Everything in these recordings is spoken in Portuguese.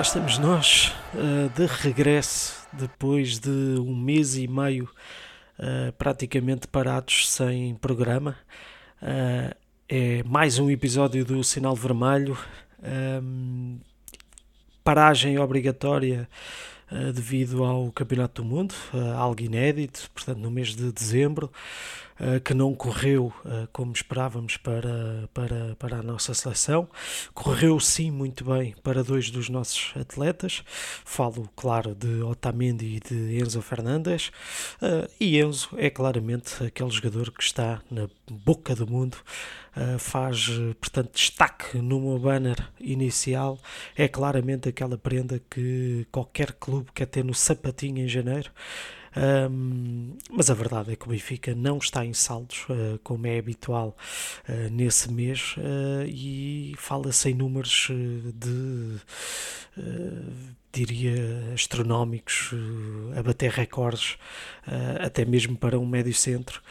estamos nós uh, de regresso depois de um mês e meio uh, praticamente parados sem programa. Uh, é mais um episódio do Sinal Vermelho. Um, paragem obrigatória devido ao Campeonato do Mundo, algo inédito, portanto, no mês de dezembro. Eh, que não correu uh, como esperávamos para, para, para a nossa seleção. Correu sim muito bem para dois dos nossos atletas. Falo, claro, de Otamendi e de Enzo Fernandes. Uh, e Enzo é claramente aquele jogador que está na boca do mundo. Faz, portanto, destaque no meu banner inicial. É claramente aquela prenda que qualquer clube quer ter no sapatinho em janeiro. Um, mas a verdade é que o Benfica não está em saldos, uh, como é habitual uh, nesse mês, uh, e fala-se em números de, diria, astronómicos, a bater recordes, até mesmo para um médio centro.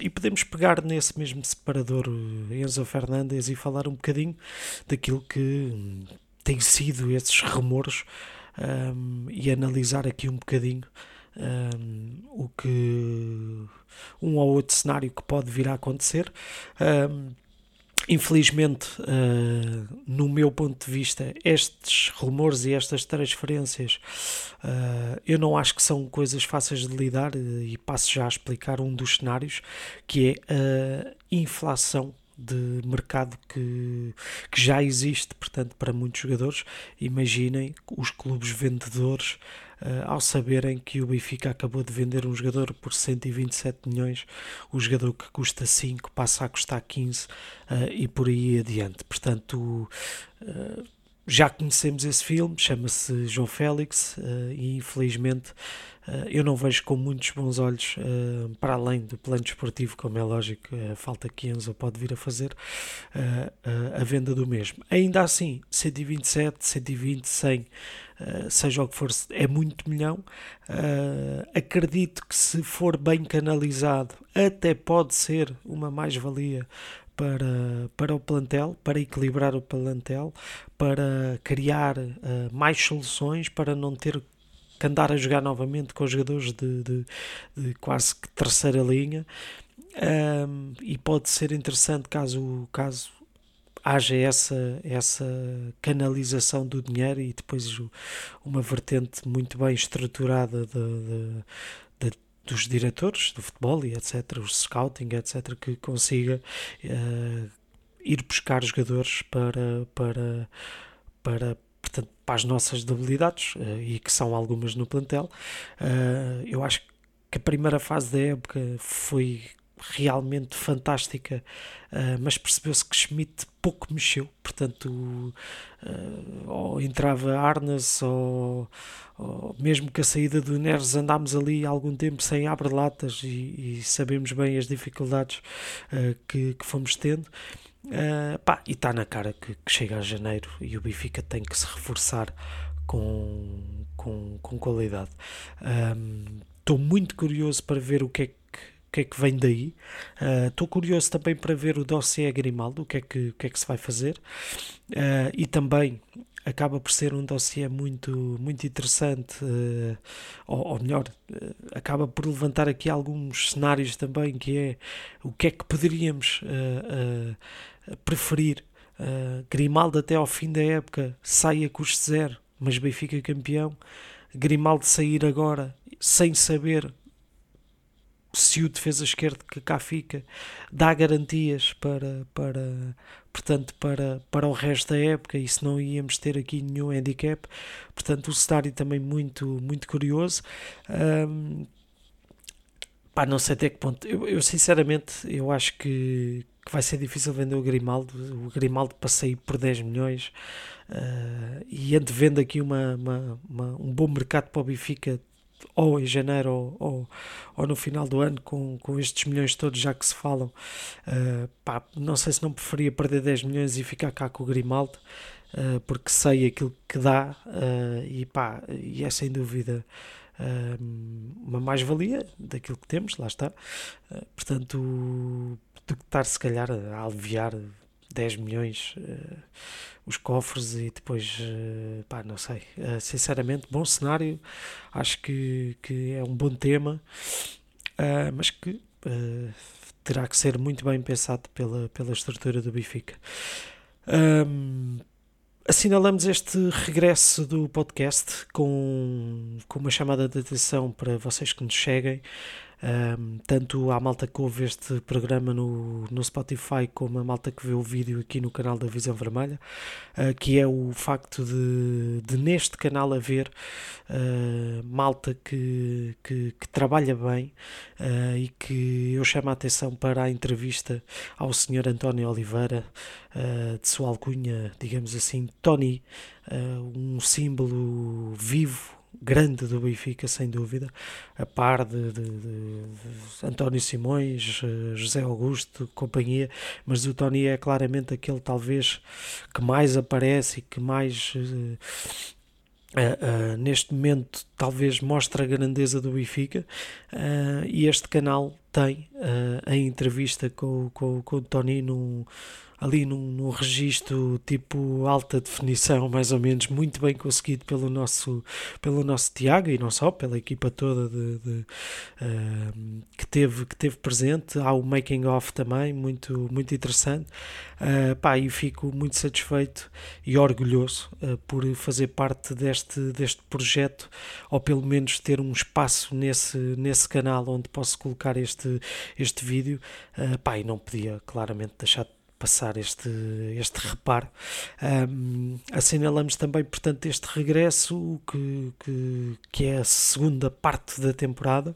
E podemos pegar nesse mesmo separador Enzo Fernandes e falar um bocadinho daquilo que tem sido esses rumores um, e analisar aqui um bocadinho um, o que um ou outro cenário que pode vir a acontecer. Um, infelizmente, uh, no meu ponto de vista, estes rumores e estas transferências uh, eu não acho que são coisas fáceis de lidar e passo já a explicar um dos cenários que é a inflação de mercado que, que já existe, portanto, para muitos jogadores. Imaginem os clubes vendedores, uh, ao saberem que o Benfica acabou de vender um jogador por 127 milhões, o jogador que custa 5 passa a custar 15 uh, eh, e por aí adiante. Portanto, uh, já conhecemos esse filme, chama-se João Félix e infelizmente eu não vejo com muitos bons olhos, uh, para além do plano desportivo, como é lógico, a falta que Enzo pode vir a fazer, uh, a venda do mesmo. Ainda assim, 127, 120, 100, seja o que for, é muito milhão. acredito que se for bem canalizado, até pode ser uma mais-valia para, para o plantel, para equilibrar o plantel, para criar mais soluções, para não ter que andar a jogar novamente com jogadores de, de, de quase que terceira linha. Um, e pode ser interessante caso, caso haja essa, essa canalização do dinheiro e depois uma vertente muito bem estruturada de, de, de, dos diretores do futebol e etc, o scouting, etc, que consiga uh, ir buscar jogadores para, para, para, para as nossas debilidades, uh, e que são algumas no plantel. Uh, eu acho que a primeira fase da época foi realmente fantástica, uh, mas percebeu-se que Schmidt pouco mexeu, portanto, ou entrava Arnas, ou, ou, mesmo que a saída do Neres andámos ali algum tempo sem abre-latas e, e, sabemos bem as dificuldades que, que fomos tendo. Uh, pá, e está na cara que, que, chega a janeiro e o Benfica tem que se reforçar com, com, com qualidade. Estou muito curioso para ver o que é que, que, é que vem daí. Estou uh, curioso também para ver o dossiê Grimaldo, o que é que, o que, é que se vai fazer. Uh, e também acaba por ser um dossiê muito, muito interessante, uh, ou, ou, melhor, uh, acaba por levantar aqui alguns cenários também, que é o que é que poderíamos uh, preferir. Grimaldo até ao fim da época saia custo zero, mas Benfica campeão. Grimaldo sair agora sem saber se o defesa esquerdo que cá fica dá garantias para, para, portanto, para, para o resto da época e se não íamos ter aqui nenhum handicap. Portanto, o cenário também muito, muito curioso. Um, pá, não sei até que ponto. Eu, eu sinceramente, eu acho que, que vai ser difícil vender o Grimaldo. O Grimaldo passei por 10 milhões uh, e antevendo aqui uma, uma, uma, um bom mercado para o Benfica ou em janeiro ou, ou, ou, no final do ano, com, com estes milhões todos já que se falam, uh, pá, não sei se não preferia perder 10 milhões e ficar cá com o Grimaldo, uh, porque sei aquilo que dá uh, e, pá, e é sem dúvida uma mais-valia daquilo que temos, lá está. portanto, do que estar se calhar a aliviar 10 milhões uh, os cofres e depois, uh, pá, não sei. Uh, sinceramente, bom cenário, acho que, que é um bom tema, mas que terá que ser muito bem pensado pela, pela estrutura do Benfica. Um, assinalamos este regresso do podcast com, com uma chamada de atenção para vocês que nos seguem um, tanto a malta que ouve este programa no, no Spotify como a malta que vê o vídeo aqui no canal da Visão Vermelha, uh, que é o facto de, de neste canal haver uh, malta que, que, que, trabalha bem uh, e que eu chamo a atenção para a entrevista ao Sr. António Oliveira, de sua alcunha, digamos assim, Tony, um símbolo vivo grande do Benfica, sem dúvida, a par de, de, de, António Simões, eh, José Augusto, companhia, mas o Tony é claramente aquele talvez que mais aparece e que mais uh, uh, uh, neste momento talvez mostra a grandeza do Benfica e este canal tem a entrevista com, com, com o Tony num ali num, num registro tipo alta definição, mais ou menos, muito bem conseguido pelo nosso, pelo nosso Tiago e não só, pela equipa toda de, de uh, que, teve, que teve presente. Há o making of também, muito, muito interessante. Uh, pá, e fico muito satisfeito e orgulhoso uh, por fazer parte deste, deste projeto, ou pelo menos ter um espaço nesse, nesse canal onde posso colocar este, este vídeo. Uh, pá, e não podia claramente deixar de passar este, este reparo. Um, assinalamos também, portanto, este regresso, que, que, que é a segunda parte da temporada.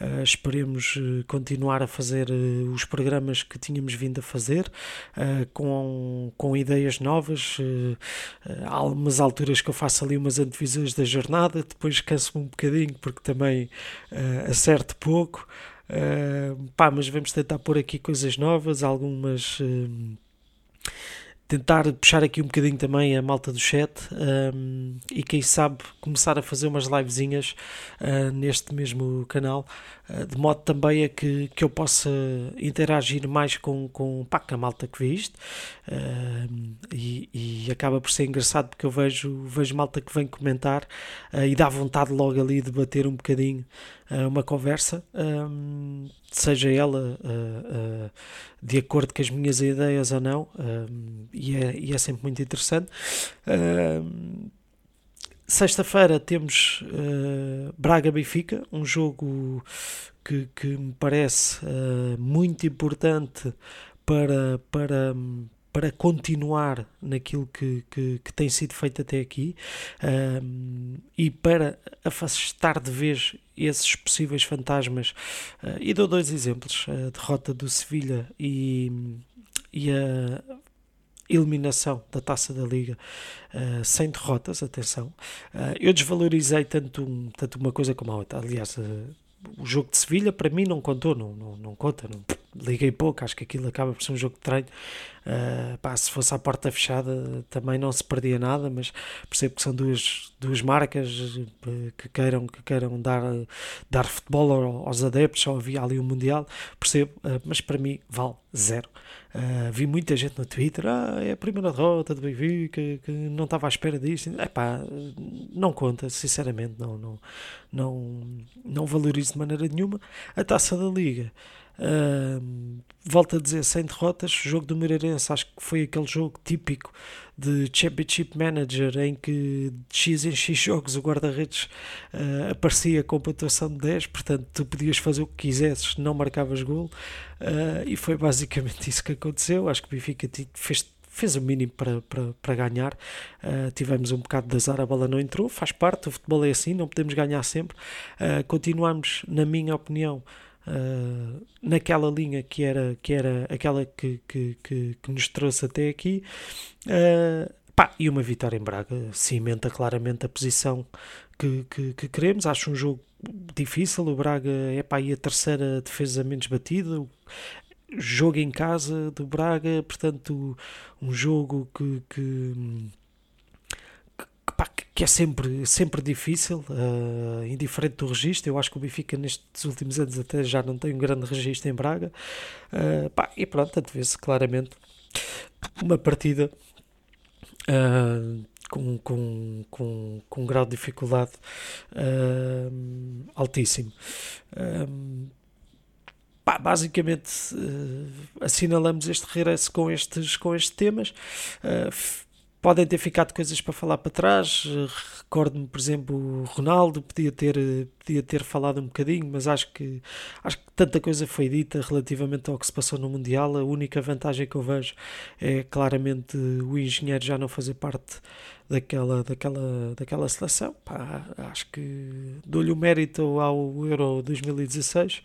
Uh, esperemos eh, continuar a fazer uh, os programas que tínhamos vindo a fazer, uh, com, com ideias novas. há algumas alturas que eu faço ali umas antevisões da jornada, depois canso-me um bocadinho, porque também acerto pouco. Uh, pá, mas vamos tentar pôr aqui coisas novas, algumas. Uh, tentar puxar aqui um bocadinho também a malta do chat um, e quem sabe começar a fazer umas livezinhas uh, neste mesmo canal, uh, de modo também a que, que eu possa interagir mais com, com, pá, com a malta que vê isto uh, e, e, acaba por ser engraçado porque eu vejo, vejo malta que vem comentar e dá vontade logo ali de bater um bocadinho uma conversa, um, seja ela uh, uh, de acordo com as minhas ideias ou não, um, e, é, e, é, sempre muito interessante. Sexta-feira temos uh, Braga-Benfica, um jogo que, que me parece muito importante para, para, para continuar naquilo que, que, que, tem sido feito até aqui e para afastar de vez esses possíveis fantasmas. Uh, e dou dois exemplos: a derrota do Sevilha e, e a eliminação da taça da Liga uh, sem derrotas. Atenção, uh, eu desvalorizei tanto, um, tanto uma coisa como a outra. Aliás, o jogo de Sevilha para mim não contou, não, não, não conta, não, liguei pouco, acho que aquilo acaba por ser um jogo de treino. Uh, pá, se fosse à porta fechada também não se perdia nada, mas percebo que são duas, duas marcas eh, que queiram, que queiram dar, dar futebol aos adeptos, só havia ali o um Mundial, percebo, uh, mas para mim vale zero. Uh, vi muita gente no Twitter, ah, é a primeira derrota do Benfica, que, que não estava à espera disto. Epá, não conta, sinceramente, não, não, não, não valorizo de maneira nenhuma. A taça da Liga Volto a dizer, sem derrotas, o jogo do Moreirense acho que foi aquele jogo típico de Championship Manager em que de X em X jogos o guarda-redes uh, aparecia com pontuação de 10, portanto tu podias fazer o que quisesses, não marcavas gol uh, e foi basicamente isso que aconteceu. Acho que o Benfica fez fez o mínimo para, para, para ganhar. Uh, tivemos um bocado de azar, a bola não entrou, faz parte, o futebol é assim, não podemos ganhar sempre. Uh, continuamos, na minha opinião, uh, naquela linha que era, que era aquela que, que, que, que nos trouxe até aqui. Uh, pá, e uma vitória em Braga cimenta claramente a posição que, que, que, queremos. Acho um jogo difícil. O Braga é pá, a terceira defesa menos batida. Jogo em casa do Braga, portanto, um jogo que, que que é sempre, sempre difícil, uh, indiferente do registro. Eu acho que o Benfica nestes últimos anos até já não tem um grande registro em Braga. Uh, pá, e pronto, vê-se claramente uma partida uh, com, com, com, com um grau de dificuldade altíssimo. Basicamente assinalamos este regresso com estes, com estes temas. Podem ter ficado coisas para falar para trás. Recordo-me, por exemplo, o Ronaldo podia ter, podia ter falado um bocadinho, mas acho que, acho que tanta coisa foi dita relativamente ao que se passou no Mundial. A única vantagem que eu vejo é claramente o engenheiro já não fazer parte daquela, daquela, daquela seleção. Pá, acho que dou-lhe o mérito ao Euro 2016. Uh,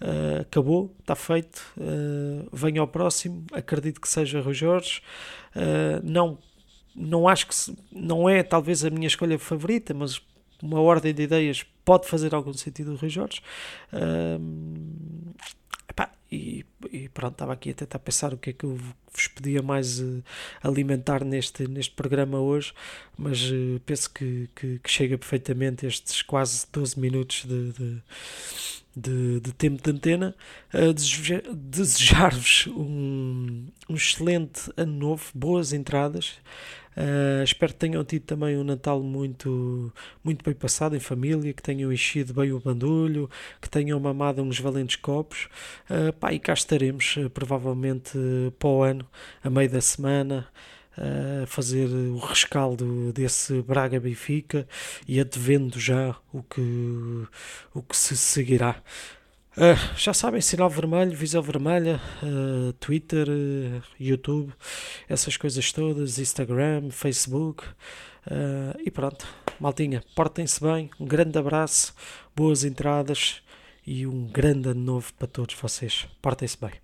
ah, acabou, está feito. Uh, venho ao próximo. Acredito que seja Rui Jorge. Uh, não não acho que se, não é talvez a minha escolha favorita, mas uma ordem de ideias pode fazer algum sentido o Rui Jorge. Um, epá, e, e, pronto, estava aqui a tentar pensar o que é que eu vos podia mais uh, alimentar neste, neste programa hoje, mas uh, penso que, que, que, chega perfeitamente estes quase 12 minutos de, de de, de, tempo de antena, uh, desejar-vos um, um excelente ano novo, boas entradas, Uh, espero que tenham tido também um Natal muito, muito bem passado em família, que tenham enchido bem o bandulho, que tenham mamado uns valentes copos. Uh, pá, e cá estaremos, uh, provavelmente para o ano, a meio da semana. A fazer o rescaldo desse Braga Benfica e advendo já o que, o que se seguirá. Uh, já sabem, sinal vermelho, visão vermelha, uh, Twitter, uh, YouTube, essas coisas todas, Instagram, Facebook e pronto, maltinha, portem-se bem, um grande abraço, boas entradas e um grande ano novo para todos vocês. Portem-se bem.